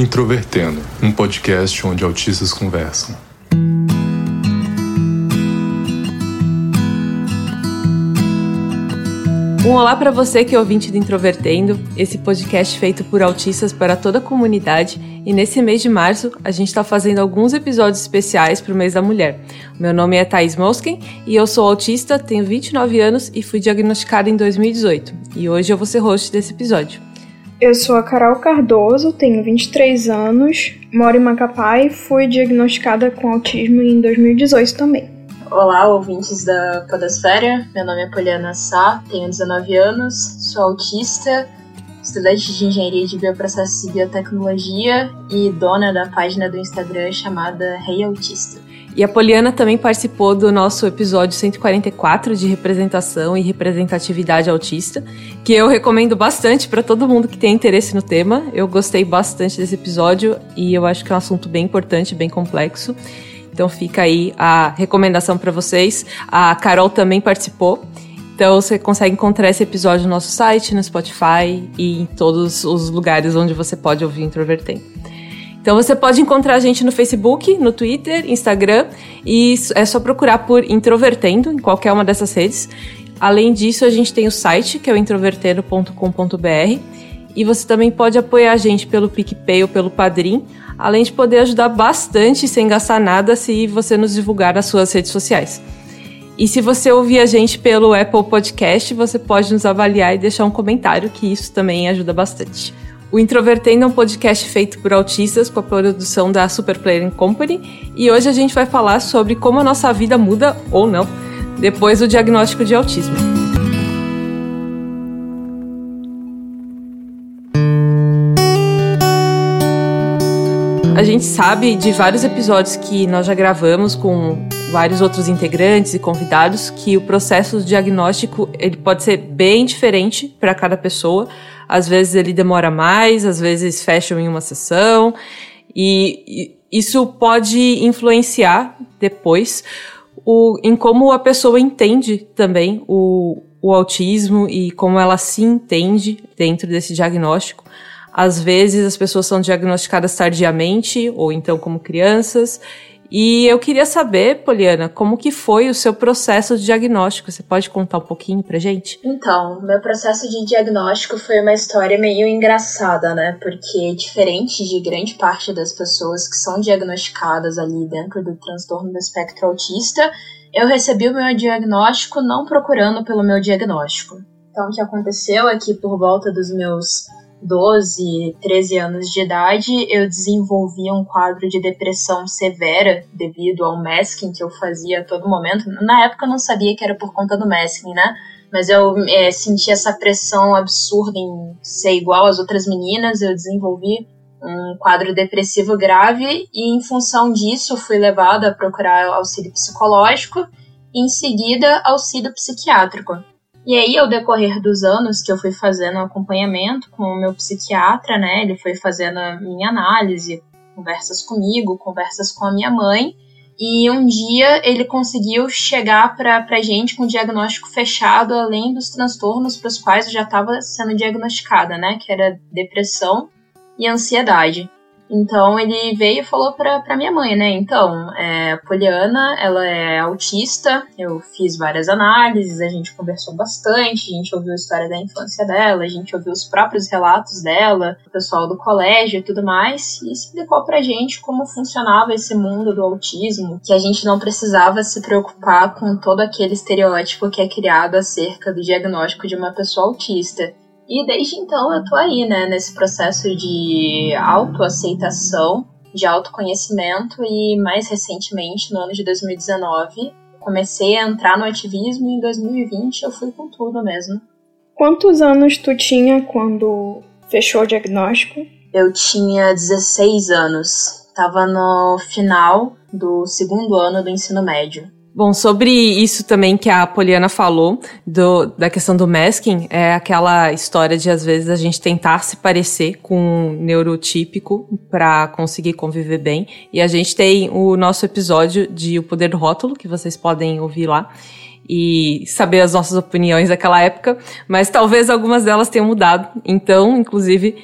Introvertendo, um podcast onde autistas conversam. Um olá para você que é ouvinte do Introvertendo, esse podcast feito por autistas para toda a comunidade. E nesse mês de março, a gente está fazendo alguns episódios especiais para o mês da mulher. Meu nome é Thais Mosken e eu sou autista, tenho 29 anos e fui diagnosticada em 2018. E hoje eu vou ser host desse episódio. Eu sou a Carol Cardoso, tenho 23 anos, moro em Macapá e fui diagnosticada com autismo em 2018 também. Olá, ouvintes da Podosfera. Meu nome é Poliana Sá, tenho 19 anos, sou autista, estudante de engenharia de bioprocessos e biotecnologia e dona da página do Instagram chamada Rei Autista. E a Poliana também participou do nosso episódio 144 de representação e representatividade autista, que eu recomendo bastante para todo mundo que tem interesse no tema. Eu gostei bastante desse episódio e eu acho que é um assunto bem importante, bem complexo. Então fica aí a recomendação para vocês. A Carol também participou. Então você consegue encontrar esse episódio no nosso site, no Spotify e em todos os lugares onde você pode ouvir Introvertendo. Então você pode encontrar a gente no Facebook, no Twitter, Instagram e é só procurar por Introvertendo em qualquer uma dessas redes. Além disso, a gente tem o site que é o introvertendo.com.br e você também pode apoiar a gente pelo PicPay ou pelo Padrim além de poder ajudar bastante sem gastar nada se você nos divulgar nas suas redes sociais. E se você ouvir a gente pelo Apple Podcast, você pode nos avaliar e deixar um comentário, que isso também ajuda bastante. O Introvertendo é um podcast feito por autistas com a produção da Super Player Company e hoje a gente vai falar sobre como a nossa vida muda ou não depois do diagnóstico de autismo. A gente sabe de vários episódios que nós já gravamos com vários outros integrantes e convidados que o processo diagnóstico ele pode ser bem diferente para cada pessoa. Às vezes ele demora mais, às vezes fecham em uma sessão e isso pode influenciar depois o, em como a pessoa entende também o, o autismo e como ela se entende dentro desse diagnóstico. Às vezes as pessoas são diagnosticadas tardiamente ou então como crianças. E eu queria saber, Poliana, como que foi o seu processo de diagnóstico? Você pode contar um pouquinho pra gente? Então, meu processo de diagnóstico foi uma história meio engraçada, né? Porque diferente de grande parte das pessoas que são diagnosticadas ali dentro do transtorno do espectro autista, eu recebi o meu diagnóstico não procurando pelo meu diagnóstico. Então, o que aconteceu é que por volta dos meus 12, 13 anos de idade, eu desenvolvi um quadro de depressão severa devido ao masking que eu fazia a todo momento. Na época eu não sabia que era por conta do masking, né? Mas eu é, senti essa pressão absurda em ser igual às outras meninas. Eu desenvolvi um quadro depressivo grave e, em função disso, fui levada a procurar auxílio psicológico e, em seguida, auxílio psiquiátrico. E aí, ao decorrer dos anos que eu fui fazendo acompanhamento com o meu psiquiatra, né, ele foi fazendo a minha análise, conversas comigo, conversas com a minha mãe, e um dia ele conseguiu chegar para a gente com um diagnóstico fechado, além dos transtornos para os quais eu já estava sendo diagnosticada, né, que era depressão e ansiedade. Então ele veio e falou pra, pra minha mãe, né? Então, é, Poliana, ela é autista, eu fiz várias análises, a gente conversou bastante, a gente ouviu a história da infância dela, a gente ouviu os próprios relatos dela, o pessoal do colégio e tudo mais, e explicou pra gente como funcionava esse mundo do autismo, que a gente não precisava se preocupar com todo aquele estereótipo que é criado acerca do diagnóstico de uma pessoa autista. E desde então eu tô aí, né, nesse processo de autoaceitação, de autoconhecimento e mais recentemente, no ano de 2019, comecei a entrar no ativismo e em 2020 eu fui com tudo mesmo. Quantos anos tu tinha quando fechou o diagnóstico? Eu tinha 16 anos. Tava no final do segundo ano do ensino médio. Bom, sobre isso também que a Poliana falou, do, da questão do masking, é aquela história de às vezes a gente tentar se parecer com um neurotípico para conseguir conviver bem. E a gente tem o nosso episódio de O Poder do Rótulo, que vocês podem ouvir lá e saber as nossas opiniões daquela época, mas talvez algumas delas tenham mudado. Então, inclusive,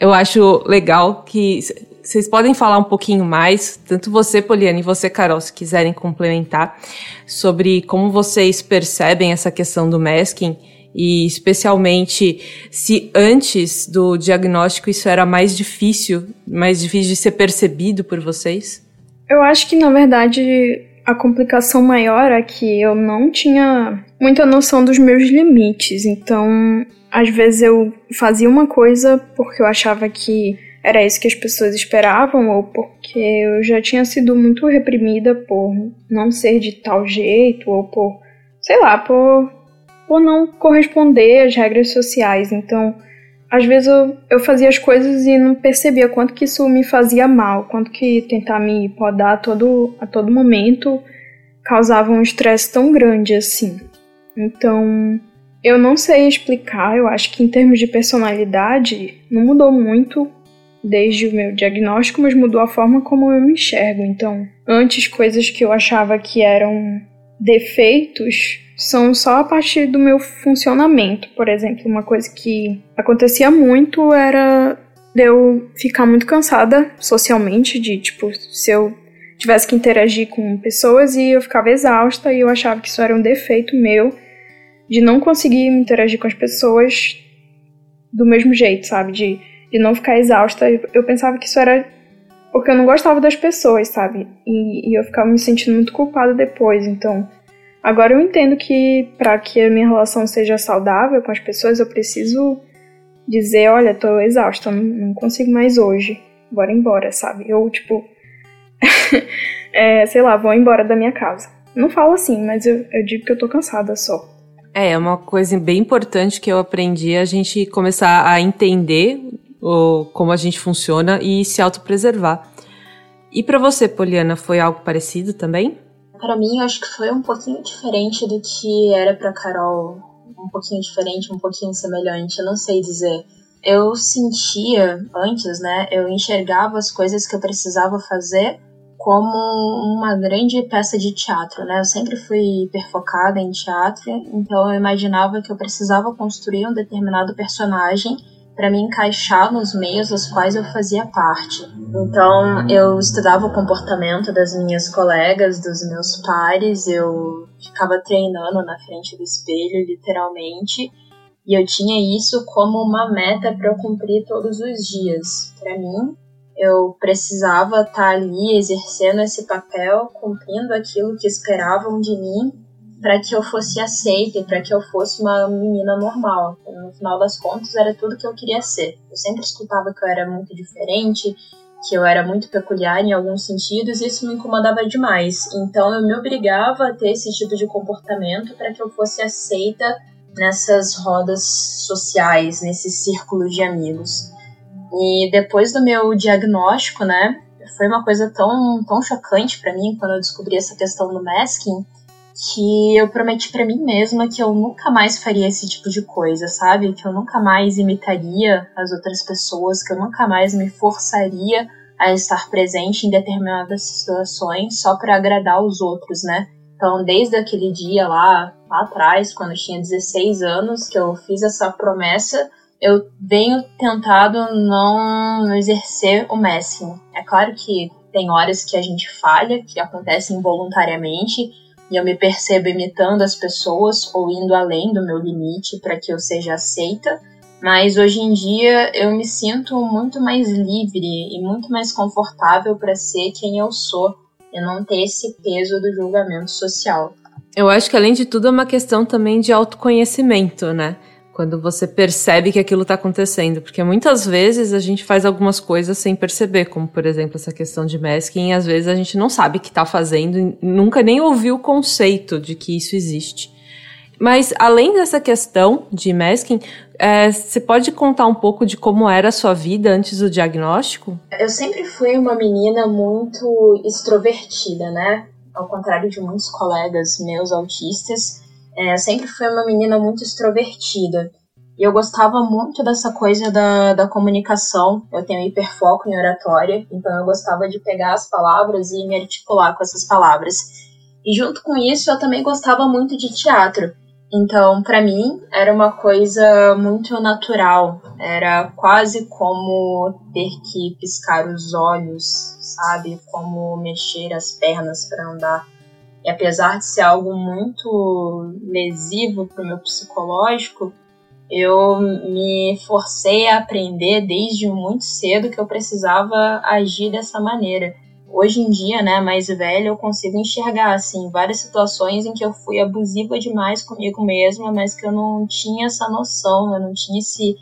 Eu acho legal que vocês podem falar um pouquinho mais, tanto você, Poliana, e você, Carol, se quiserem complementar, sobre como vocês percebem essa questão do masking e especialmente se antes do diagnóstico isso era mais difícil, mais difícil de ser percebido por vocês? Eu acho que na verdade a complicação maior é que eu não tinha muita noção dos meus limites, então às vezes eu fazia uma coisa porque eu achava que era isso que as pessoas esperavam ou porque eu já tinha sido muito reprimida por não ser de tal jeito ou por, sei lá, por por não corresponder às regras sociais. Então, às vezes eu, eu fazia as coisas e não percebia quanto que isso me fazia mal, quanto que tentar me podar a todo, a todo momento causava um estresse tão grande assim. Então, eu não sei explicar, eu acho que em termos de personalidade não mudou muito desde o meu diagnóstico, mas mudou a forma como eu me enxergo. Então, antes coisas que eu achava que eram defeitos são só a partir do meu funcionamento. Por exemplo, uma coisa que acontecia muito era de eu ficar muito cansada socialmente, de tipo, se eu tivesse que interagir com pessoas e eu ficava exausta e eu achava que isso era um defeito meu de não conseguir interagir com as pessoas do mesmo jeito, sabe? De, de não ficar exausta. Eu pensava que isso era porque eu não gostava das pessoas, sabe? E, e eu ficava me sentindo muito culpada depois. Então, Agora eu entendo que para que a minha relação seja saudável com as pessoas, eu preciso dizer, olha, tô exausta, não, não consigo mais hoje. Bora embora, sabe? Eu, tipo, é, sei lá, vou embora da minha casa. Não falo assim, mas eu, eu digo que eu tô cansada só. É, é uma coisa bem importante que eu aprendi a gente começar a entender o, como a gente funciona e se autopreservar. E para você, Poliana, foi algo parecido também? Para mim, acho que foi um pouquinho diferente do que era para Carol. Um pouquinho diferente, um pouquinho semelhante, eu não sei dizer. Eu sentia antes, né? Eu enxergava as coisas que eu precisava fazer como uma grande peça de teatro, né? Eu sempre fui hiperfocada em teatro, então eu imaginava que eu precisava construir um determinado personagem para me encaixar nos meios dos quais eu fazia parte. Então, eu estudava o comportamento das minhas colegas, dos meus pares, eu ficava treinando na frente do espelho, literalmente, e eu tinha isso como uma meta para eu cumprir todos os dias. Para mim, eu precisava estar tá ali exercendo esse papel, cumprindo aquilo que esperavam de mim para que eu fosse aceita e para que eu fosse uma menina normal. No final das contas, era tudo que eu queria ser. Eu sempre escutava que eu era muito diferente, que eu era muito peculiar em alguns sentidos, e isso me incomodava demais. Então, eu me obrigava a ter esse tipo de comportamento para que eu fosse aceita nessas rodas sociais, nesse círculo de amigos. E depois do meu diagnóstico, né, foi uma coisa tão, tão chocante para mim quando eu descobri essa questão do masking, que eu prometi para mim mesma que eu nunca mais faria esse tipo de coisa, sabe? Que eu nunca mais imitaria as outras pessoas, que eu nunca mais me forçaria a estar presente em determinadas situações só para agradar os outros, né? Então, desde aquele dia lá, lá atrás, quando eu tinha 16 anos, que eu fiz essa promessa, eu venho tentado não exercer o máximo. É claro que tem horas que a gente falha, que acontecem involuntariamente, e eu me percebo imitando as pessoas ou indo além do meu limite para que eu seja aceita. Mas hoje em dia eu me sinto muito mais livre e muito mais confortável para ser quem eu sou e não ter esse peso do julgamento social. Eu acho que além de tudo é uma questão também de autoconhecimento, né? Quando você percebe que aquilo está acontecendo, porque muitas vezes a gente faz algumas coisas sem perceber, como por exemplo essa questão de masking, e às vezes a gente não sabe que está fazendo, nunca nem ouviu o conceito de que isso existe. Mas além dessa questão de masking, é, você pode contar um pouco de como era a sua vida antes do diagnóstico? Eu sempre fui uma menina muito extrovertida, né? Ao contrário de muitos colegas meus autistas, é, sempre fui uma menina muito extrovertida. E eu gostava muito dessa coisa da, da comunicação. Eu tenho hiperfoco em oratória, então eu gostava de pegar as palavras e me articular com essas palavras. E junto com isso, eu também gostava muito de teatro. Então, para mim, era uma coisa muito natural. Era quase como ter que piscar os olhos, sabe? Como mexer as pernas para andar. E apesar de ser algo muito lesivo para o meu psicológico, eu me forcei a aprender desde muito cedo que eu precisava agir dessa maneira. Hoje em dia, né, mais velha, eu consigo enxergar assim várias situações em que eu fui abusiva demais comigo mesma, mas que eu não tinha essa noção, eu não tinha esse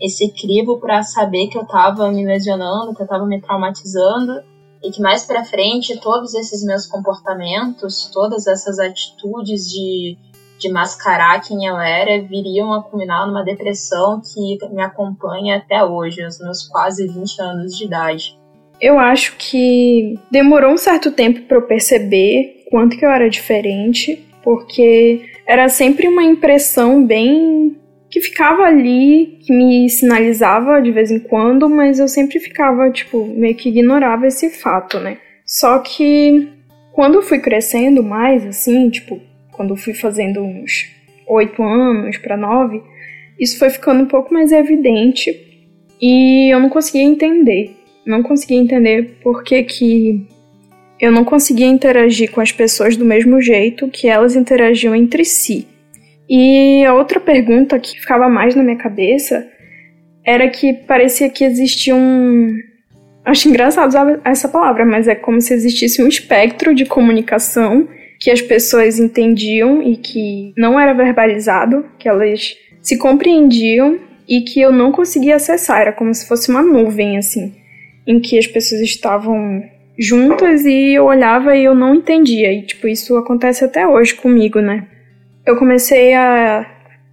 esse crivo para saber que eu estava me lesionando, que eu estava me traumatizando e que mais para frente todos esses meus comportamentos, todas essas atitudes de de mascarar quem eu era viriam a culminar numa depressão que me acompanha até hoje, aos meus quase 20 anos de idade. Eu acho que demorou um certo tempo para eu perceber quanto que eu era diferente, porque era sempre uma impressão bem que ficava ali, que me sinalizava de vez em quando, mas eu sempre ficava, tipo, meio que ignorava esse fato, né? Só que quando eu fui crescendo mais, assim, tipo, quando eu fui fazendo uns oito anos para nove, isso foi ficando um pouco mais evidente e eu não conseguia entender não conseguia entender por que, que eu não conseguia interagir com as pessoas do mesmo jeito que elas interagiam entre si. E a outra pergunta que ficava mais na minha cabeça era que parecia que existia um. Acho engraçado usar essa palavra, mas é como se existisse um espectro de comunicação que as pessoas entendiam e que não era verbalizado, que elas se compreendiam e que eu não conseguia acessar. Era como se fosse uma nuvem, assim em que as pessoas estavam juntas e eu olhava e eu não entendia. E, tipo, isso acontece até hoje comigo, né? Eu comecei a,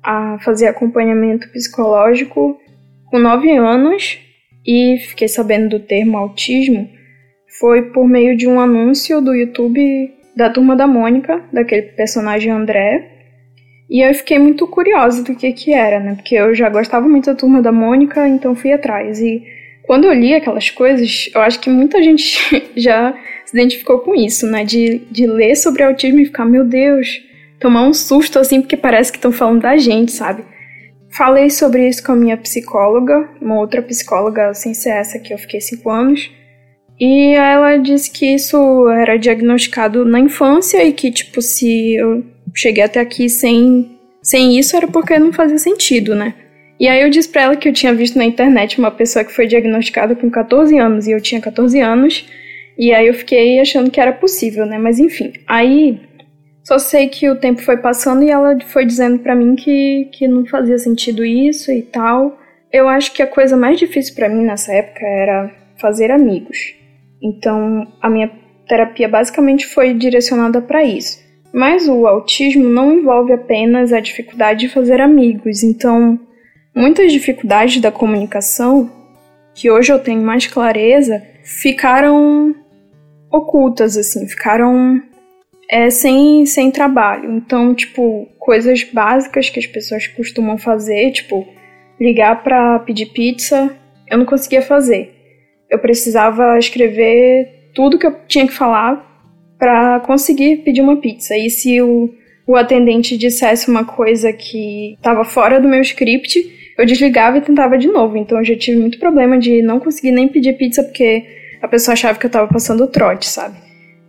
a fazer acompanhamento psicológico com nove anos e fiquei sabendo do termo autismo foi por meio de um anúncio do YouTube da Turma da Mônica, daquele personagem André. E eu fiquei muito curiosa do que que era, né? Porque eu já gostava muito da Turma da Mônica, então fui atrás. E quando eu li aquelas coisas, eu acho que muita gente já se identificou com isso, né? De, de ler sobre autismo e ficar, meu Deus, tomar um susto assim, porque parece que estão falando da gente, sabe? Falei sobre isso com a minha psicóloga, uma outra psicóloga sem ser essa que eu fiquei cinco anos. E ela disse que isso era diagnosticado na infância e que, tipo, se eu cheguei até aqui sem, sem isso era porque não fazia sentido, né? E aí eu disse pra ela que eu tinha visto na internet uma pessoa que foi diagnosticada com 14 anos e eu tinha 14 anos. E aí eu fiquei achando que era possível, né? Mas enfim, aí só sei que o tempo foi passando e ela foi dizendo para mim que, que não fazia sentido isso e tal. Eu acho que a coisa mais difícil para mim nessa época era fazer amigos. Então a minha terapia basicamente foi direcionada para isso. Mas o autismo não envolve apenas a dificuldade de fazer amigos, então Muitas dificuldades da comunicação, que hoje eu tenho mais clareza, ficaram ocultas, assim, ficaram é, sem, sem trabalho. Então, tipo, coisas básicas que as pessoas costumam fazer, tipo, ligar para pedir pizza, eu não conseguia fazer. Eu precisava escrever tudo que eu tinha que falar para conseguir pedir uma pizza. E se o, o atendente dissesse uma coisa que estava fora do meu script, eu desligava e tentava de novo. Então eu já tive muito problema de não conseguir nem pedir pizza porque a pessoa achava que eu tava passando trote, sabe?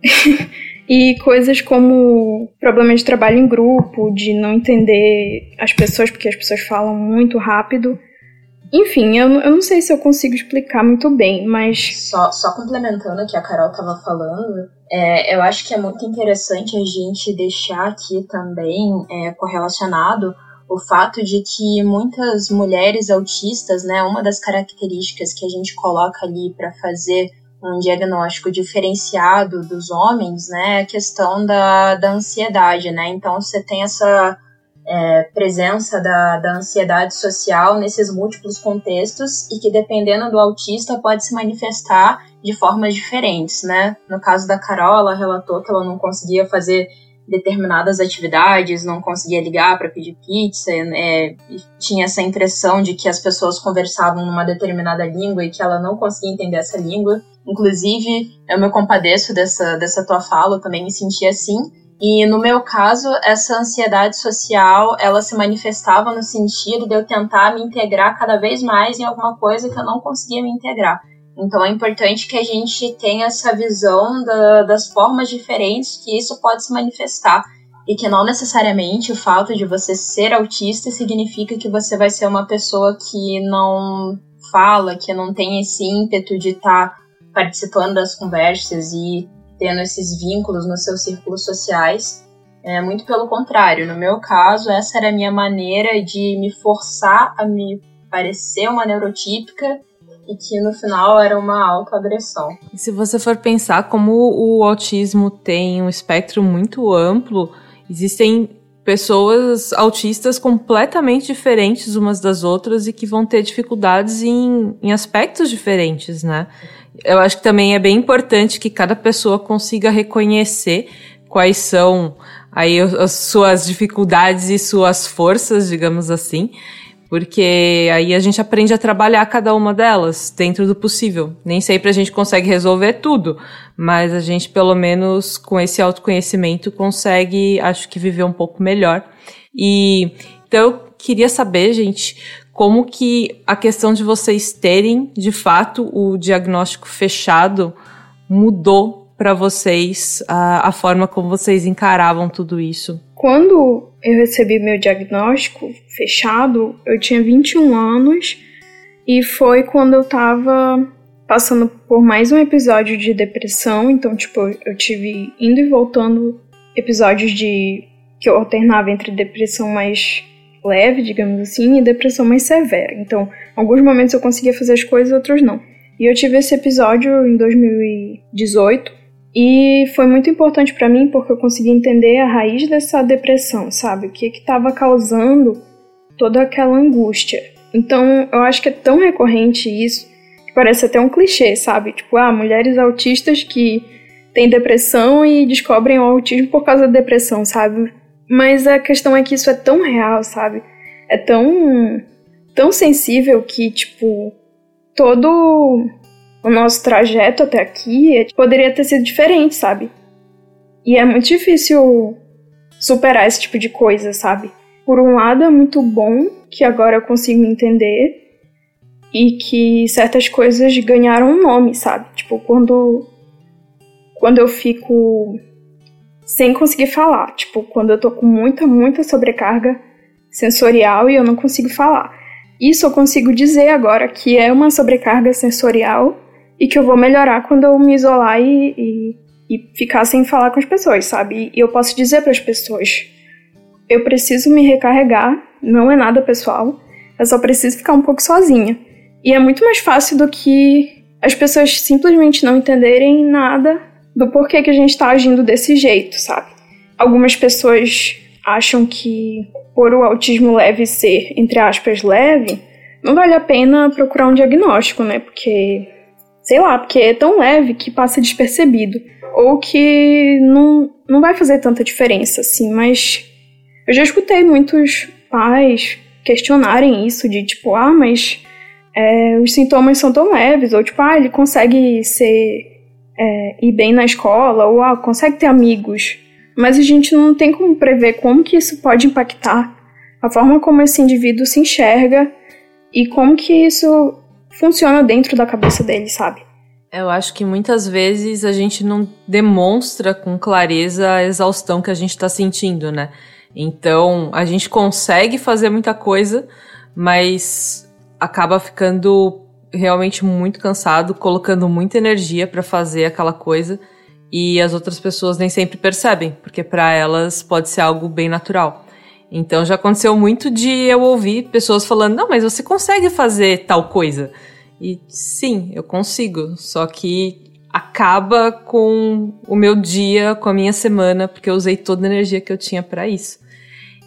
e coisas como problema de trabalho em grupo, de não entender as pessoas porque as pessoas falam muito rápido. Enfim, eu, eu não sei se eu consigo explicar muito bem, mas. Só, só complementando o que a Carol estava falando, é, eu acho que é muito interessante a gente deixar aqui também é, correlacionado o fato de que muitas mulheres autistas, né, uma das características que a gente coloca ali para fazer um diagnóstico diferenciado dos homens, né, é a questão da, da ansiedade, né, então você tem essa é, presença da, da ansiedade social nesses múltiplos contextos e que dependendo do autista pode se manifestar de formas diferentes, né, no caso da Carol, ela relatou que ela não conseguia fazer determinadas atividades, não conseguia ligar para pedir pizza, né? tinha essa impressão de que as pessoas conversavam numa determinada língua e que ela não conseguia entender essa língua. Inclusive, eu me compadeço dessa, dessa tua fala, eu também me senti assim. E no meu caso, essa ansiedade social, ela se manifestava no sentido de eu tentar me integrar cada vez mais em alguma coisa que eu não conseguia me integrar. Então é importante que a gente tenha essa visão da, das formas diferentes que isso pode se manifestar. E que não necessariamente o fato de você ser autista significa que você vai ser uma pessoa que não fala, que não tem esse ímpeto de estar tá participando das conversas e tendo esses vínculos nos seus círculos sociais. É, muito pelo contrário, no meu caso, essa era a minha maneira de me forçar a me parecer uma neurotípica e que no final era uma autoagressão. Se você for pensar como o autismo tem um espectro muito amplo, existem pessoas autistas completamente diferentes umas das outras e que vão ter dificuldades em, em aspectos diferentes, né? Eu acho que também é bem importante que cada pessoa consiga reconhecer quais são aí as suas dificuldades e suas forças, digamos assim, porque aí a gente aprende a trabalhar cada uma delas dentro do possível. Nem sempre a gente consegue resolver tudo, mas a gente pelo menos com esse autoconhecimento consegue, acho que viver um pouco melhor. E então eu queria saber, gente, como que a questão de vocês terem, de fato, o diagnóstico fechado mudou para vocês a, a forma como vocês encaravam tudo isso? Quando eu recebi meu diagnóstico fechado, eu tinha 21 anos e foi quando eu tava passando por mais um episódio de depressão, então tipo, eu tive indo e voltando episódios de que eu alternava entre depressão mais leve, digamos assim, e depressão mais severa. Então, alguns momentos eu conseguia fazer as coisas, outros não. E eu tive esse episódio em 2018 e foi muito importante para mim porque eu consegui entender a raiz dessa depressão, sabe? O que estava causando toda aquela angústia. Então, eu acho que é tão recorrente isso que parece até um clichê, sabe? Tipo, ah, mulheres autistas que têm depressão e descobrem o autismo por causa da depressão, sabe? Mas a questão é que isso é tão real, sabe? É tão tão sensível que tipo todo o nosso trajeto até aqui poderia ter sido diferente, sabe? E é muito difícil superar esse tipo de coisa, sabe? Por um lado é muito bom que agora eu consigo entender e que certas coisas ganharam um nome, sabe? Tipo, quando quando eu fico sem conseguir falar. Tipo, quando eu tô com muita, muita sobrecarga sensorial e eu não consigo falar. Isso eu consigo dizer agora que é uma sobrecarga sensorial e que eu vou melhorar quando eu me isolar e, e, e ficar sem falar com as pessoas, sabe? E eu posso dizer para as pessoas: eu preciso me recarregar, não é nada pessoal, eu só preciso ficar um pouco sozinha. E é muito mais fácil do que as pessoas simplesmente não entenderem nada do porquê que a gente está agindo desse jeito, sabe? Algumas pessoas acham que por o autismo leve ser, entre aspas, leve, não vale a pena procurar um diagnóstico, né? Porque, sei lá, porque é tão leve que passa despercebido. Ou que não, não vai fazer tanta diferença, assim, mas eu já escutei muitos pais questionarem isso, de tipo, ah, mas é, os sintomas são tão leves, ou tipo, ah, ele consegue ser é, ir bem na escola, ou ah, consegue ter amigos, mas a gente não tem como prever como que isso pode impactar a forma como esse indivíduo se enxerga e como que isso funciona dentro da cabeça dele, sabe? Eu acho que muitas vezes a gente não demonstra com clareza a exaustão que a gente está sentindo, né? Então a gente consegue fazer muita coisa, mas acaba ficando realmente muito cansado, colocando muita energia para fazer aquela coisa e as outras pessoas nem sempre percebem, porque para elas pode ser algo bem natural. Então já aconteceu muito de eu ouvir pessoas falando: "Não, mas você consegue fazer tal coisa". E sim, eu consigo, só que acaba com o meu dia, com a minha semana, porque eu usei toda a energia que eu tinha para isso.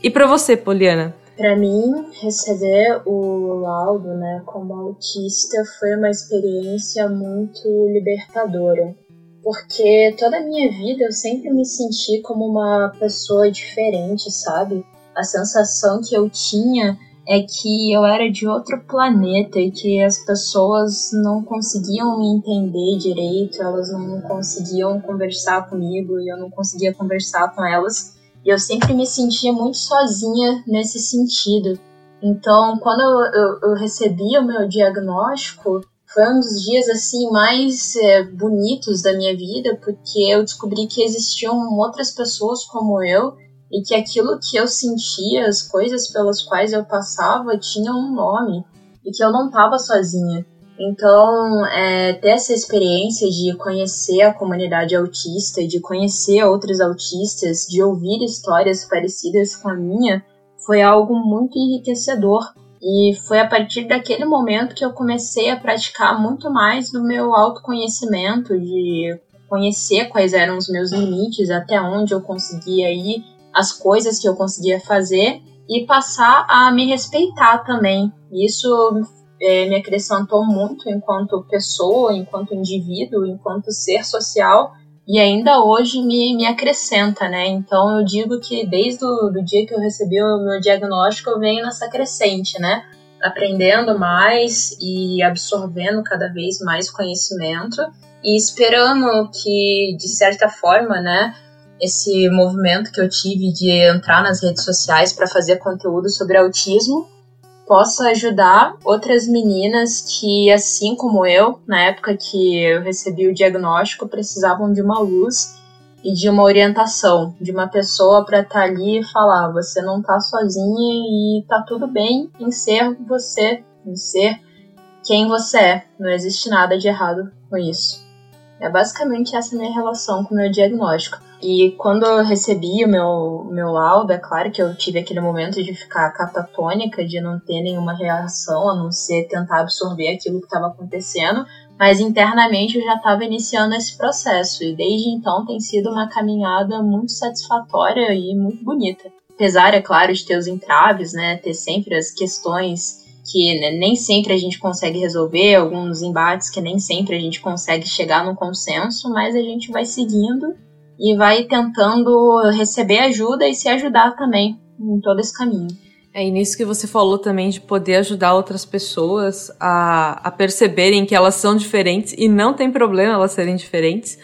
E para você, Poliana, para mim, receber o laudo, né, como autista foi uma experiência muito libertadora, porque toda a minha vida eu sempre me senti como uma pessoa diferente, sabe? A sensação que eu tinha é que eu era de outro planeta e que as pessoas não conseguiam me entender direito, elas não conseguiam conversar comigo e eu não conseguia conversar com elas. E eu sempre me sentia muito sozinha nesse sentido. Então, quando eu, eu, eu recebi o meu diagnóstico, foi um dos dias assim mais é, bonitos da minha vida, porque eu descobri que existiam outras pessoas como eu e que aquilo que eu sentia, as coisas pelas quais eu passava, tinham um nome e que eu não estava sozinha. Então, é, ter essa experiência de conhecer a comunidade autista, de conhecer outros autistas, de ouvir histórias parecidas com a minha, foi algo muito enriquecedor. E foi a partir daquele momento que eu comecei a praticar muito mais do meu autoconhecimento, de conhecer quais eram os meus limites, até onde eu conseguia ir, as coisas que eu conseguia fazer e passar a me respeitar também. Isso é, me acrescentou muito enquanto pessoa, enquanto indivíduo, enquanto ser social e ainda hoje me, me acrescenta, né? Então eu digo que desde o do dia que eu recebi o meu diagnóstico eu venho nessa crescente, né? Aprendendo mais e absorvendo cada vez mais conhecimento e esperando que, de certa forma, né, esse movimento que eu tive de entrar nas redes sociais para fazer conteúdo sobre autismo possa ajudar outras meninas que, assim como eu, na época que eu recebi o diagnóstico, precisavam de uma luz e de uma orientação, de uma pessoa para estar tá ali e falar: você não tá sozinha e tá tudo bem em ser você, em ser quem você é. Não existe nada de errado com isso. É basicamente essa minha relação com o meu diagnóstico. E quando eu recebi o meu, meu laudo, é claro que eu tive aquele momento de ficar catatônica, de não ter nenhuma reação, a não ser tentar absorver aquilo que estava acontecendo, mas internamente eu já estava iniciando esse processo, e desde então tem sido uma caminhada muito satisfatória e muito bonita. Apesar, é claro, de ter os entraves, né, ter sempre as questões que né, nem sempre a gente consegue resolver, alguns embates que nem sempre a gente consegue chegar no consenso, mas a gente vai seguindo e vai tentando receber ajuda e se ajudar também em todo esse caminho. É nisso que você falou também de poder ajudar outras pessoas a, a perceberem que elas são diferentes e não tem problema elas serem diferentes.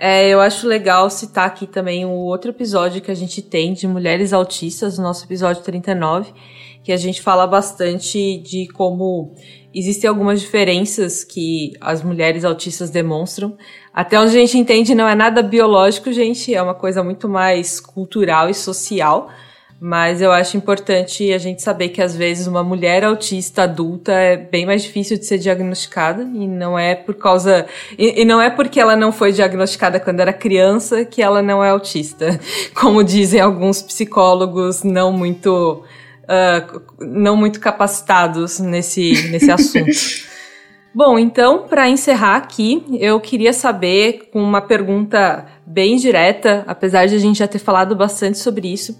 É, eu acho legal citar aqui também o outro episódio que a gente tem de mulheres autistas, o nosso episódio 39, que a gente fala bastante de como existem algumas diferenças que as mulheres autistas demonstram. Até onde a gente entende, não é nada biológico, gente, é uma coisa muito mais cultural e social. Mas eu acho importante a gente saber que às vezes uma mulher autista adulta é bem mais difícil de ser diagnosticada e não é por causa e, e, não é porque ela não foi diagnosticada quando era criança que ela não é autista, como dizem alguns psicólogos não muito uh, não muito capacitados nesse, nesse assunto. Bom, então, para encerrar aqui, eu queria saber, com uma pergunta bem direta, apesar de a gente já ter falado bastante sobre isso,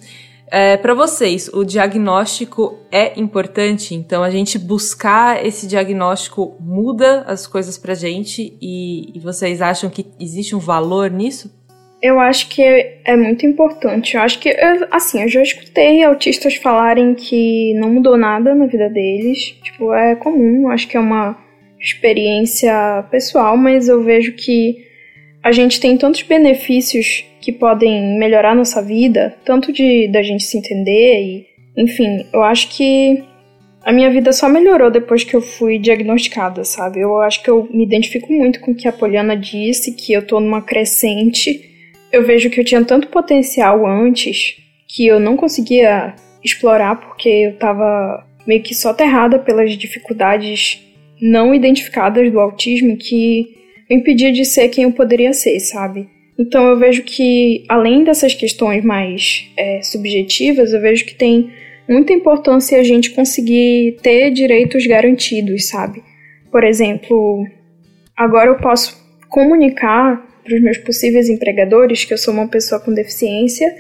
é, para vocês, o diagnóstico é importante? Então, a gente buscar esse diagnóstico muda as coisas para gente e, e vocês acham que existe um valor nisso? Eu acho que é muito importante. Eu acho que, assim, eu já escutei autistas falarem que não mudou nada na vida deles. Tipo, é comum, acho que é uma experiência pessoal, mas eu vejo que a gente tem tantos benefícios que podem melhorar nossa vida, tanto de da gente se entender e, enfim, eu acho que a minha vida só melhorou depois que eu fui diagnosticada, sabe? Eu acho que eu me identifico muito com o que a Poliana disse, que eu tô numa crescente eu vejo que eu tinha tanto potencial antes que eu não conseguia explorar porque eu estava meio que soterrada pelas dificuldades não identificadas do autismo que me impedia de ser quem eu poderia ser, sabe? Então eu vejo que, além dessas questões mais é, subjetivas, eu vejo que tem muita importância a gente conseguir ter direitos garantidos, sabe? Por exemplo, agora eu posso comunicar para os meus possíveis empregadores que eu sou uma pessoa com deficiência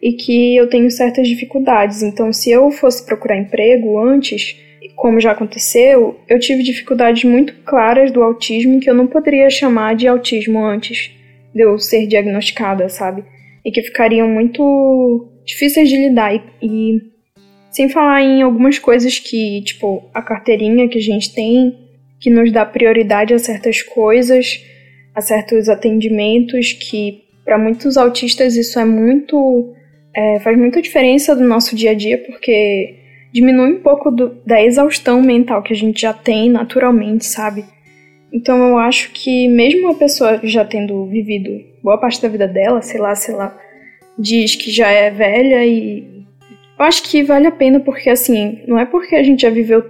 e que eu tenho certas dificuldades. Então, se eu fosse procurar emprego antes, como já aconteceu, eu tive dificuldades muito claras do autismo que eu não poderia chamar de autismo antes de eu ser diagnosticada, sabe? E que ficariam muito difíceis de lidar. E, e Sem falar em algumas coisas que, tipo, a carteirinha que a gente tem, que nos dá prioridade a certas coisas, a certos atendimentos, que para muitos autistas isso é muito. É, faz muita diferença do nosso dia a dia, porque diminui um pouco do, da exaustão mental que a gente já tem naturalmente, sabe? Então eu acho que mesmo uma pessoa já tendo vivido boa parte da vida dela, sei lá, sei lá, diz que já é velha e eu acho que vale a pena porque assim, não é porque a gente já viveu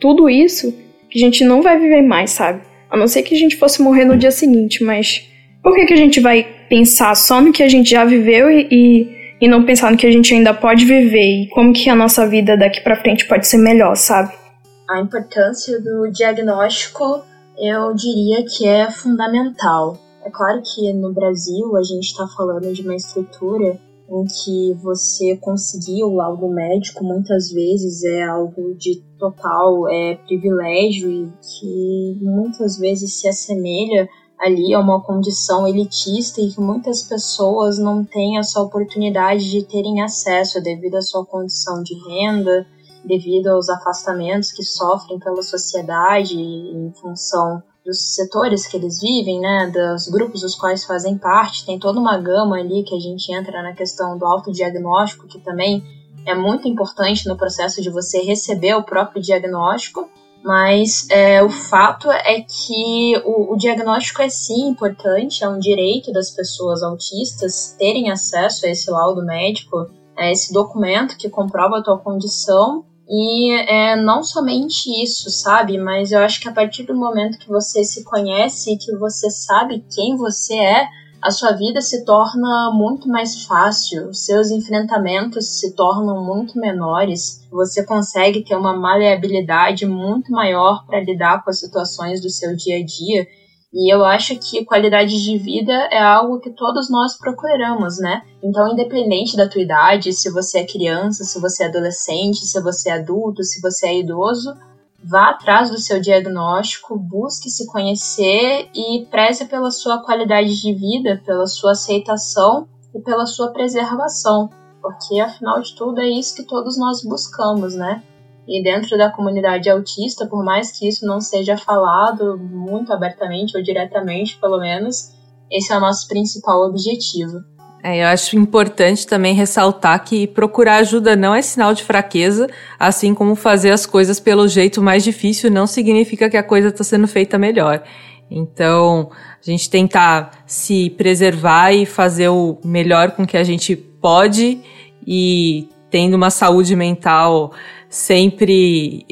tudo isso que a gente não vai viver mais, sabe? A não ser que a gente fosse morrer no dia seguinte, mas por que, que a gente vai pensar só no que a gente já viveu e, e e não pensar no que a gente ainda pode viver e como que a nossa vida daqui para frente pode ser melhor, sabe? A importância do diagnóstico, eu diria que é fundamental. É claro que no Brasil a gente está falando de uma estrutura em que você conseguir o laudo médico muitas vezes é algo de total é, privilégio e que muitas vezes se assemelha ali é uma condição elitista e que muitas pessoas não têm essa oportunidade de terem acesso devido à sua condição de renda, devido aos afastamentos que sofrem pela sociedade em função dos setores que eles vivem, né, dos grupos dos quais fazem parte, tem toda uma gama ali que a gente entra na questão do autodiagnóstico, que também é muito importante no processo de você receber o próprio diagnóstico, mas é, o fato é que o, o, diagnóstico é sim importante, é um direito das pessoas autistas terem acesso a esse laudo médico, a esse documento que comprova a tua condição. E é não somente isso, sabe? Mas eu acho que a partir do momento que você se conhece e que você sabe quem você é, a sua vida se torna muito mais fácil, os seus enfrentamentos se tornam muito menores, você consegue ter uma maleabilidade muito maior para lidar com as situações do seu dia a dia. E eu acho que qualidade de vida é algo que todos nós procuramos, né? Então, independente da tua idade, se você é criança, se você é adolescente, se você é adulto, se você é idoso, vá atrás do seu diagnóstico, busque se conhecer e preze pela sua qualidade de vida, pela sua aceitação e pela sua preservação, porque afinal de tudo é isso que todos nós buscamos, né? E dentro da comunidade autista, por mais que isso não seja falado muito abertamente ou diretamente, pelo menos, esse é o nosso principal objetivo. É, eu acho importante também ressaltar que procurar ajuda não é sinal de fraqueza, assim como fazer as coisas pelo jeito mais difícil não significa que a coisa está sendo feita melhor. Então, a gente tentar se preservar e fazer o melhor com que a gente pode e tendo uma saúde mental sempre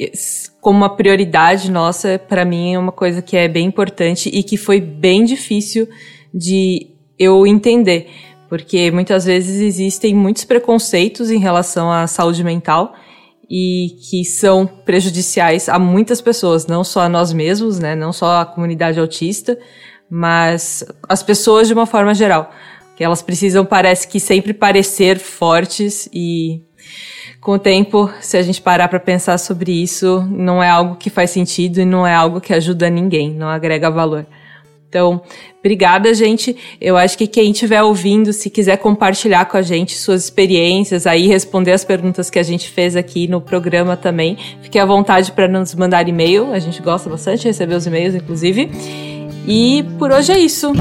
como uma prioridade nossa, para mim é uma coisa que é bem importante e que foi bem difícil de eu entender porque muitas vezes existem muitos preconceitos em relação à saúde mental e que são prejudiciais a muitas pessoas, não só a nós mesmos, né, não só a comunidade autista, mas as pessoas de uma forma geral, que elas precisam parece que sempre parecer fortes e com o tempo, se a gente parar para pensar sobre isso, não é algo que faz sentido e não é algo que ajuda ninguém, não agrega valor. Então, obrigada, gente. Eu acho que quem estiver ouvindo, se quiser compartilhar com a gente suas experiências, aí responder as perguntas que a gente fez aqui no programa também, fique à vontade para nos mandar e-mail. A gente gosta bastante de receber os e-mails, inclusive. E por hoje é isso.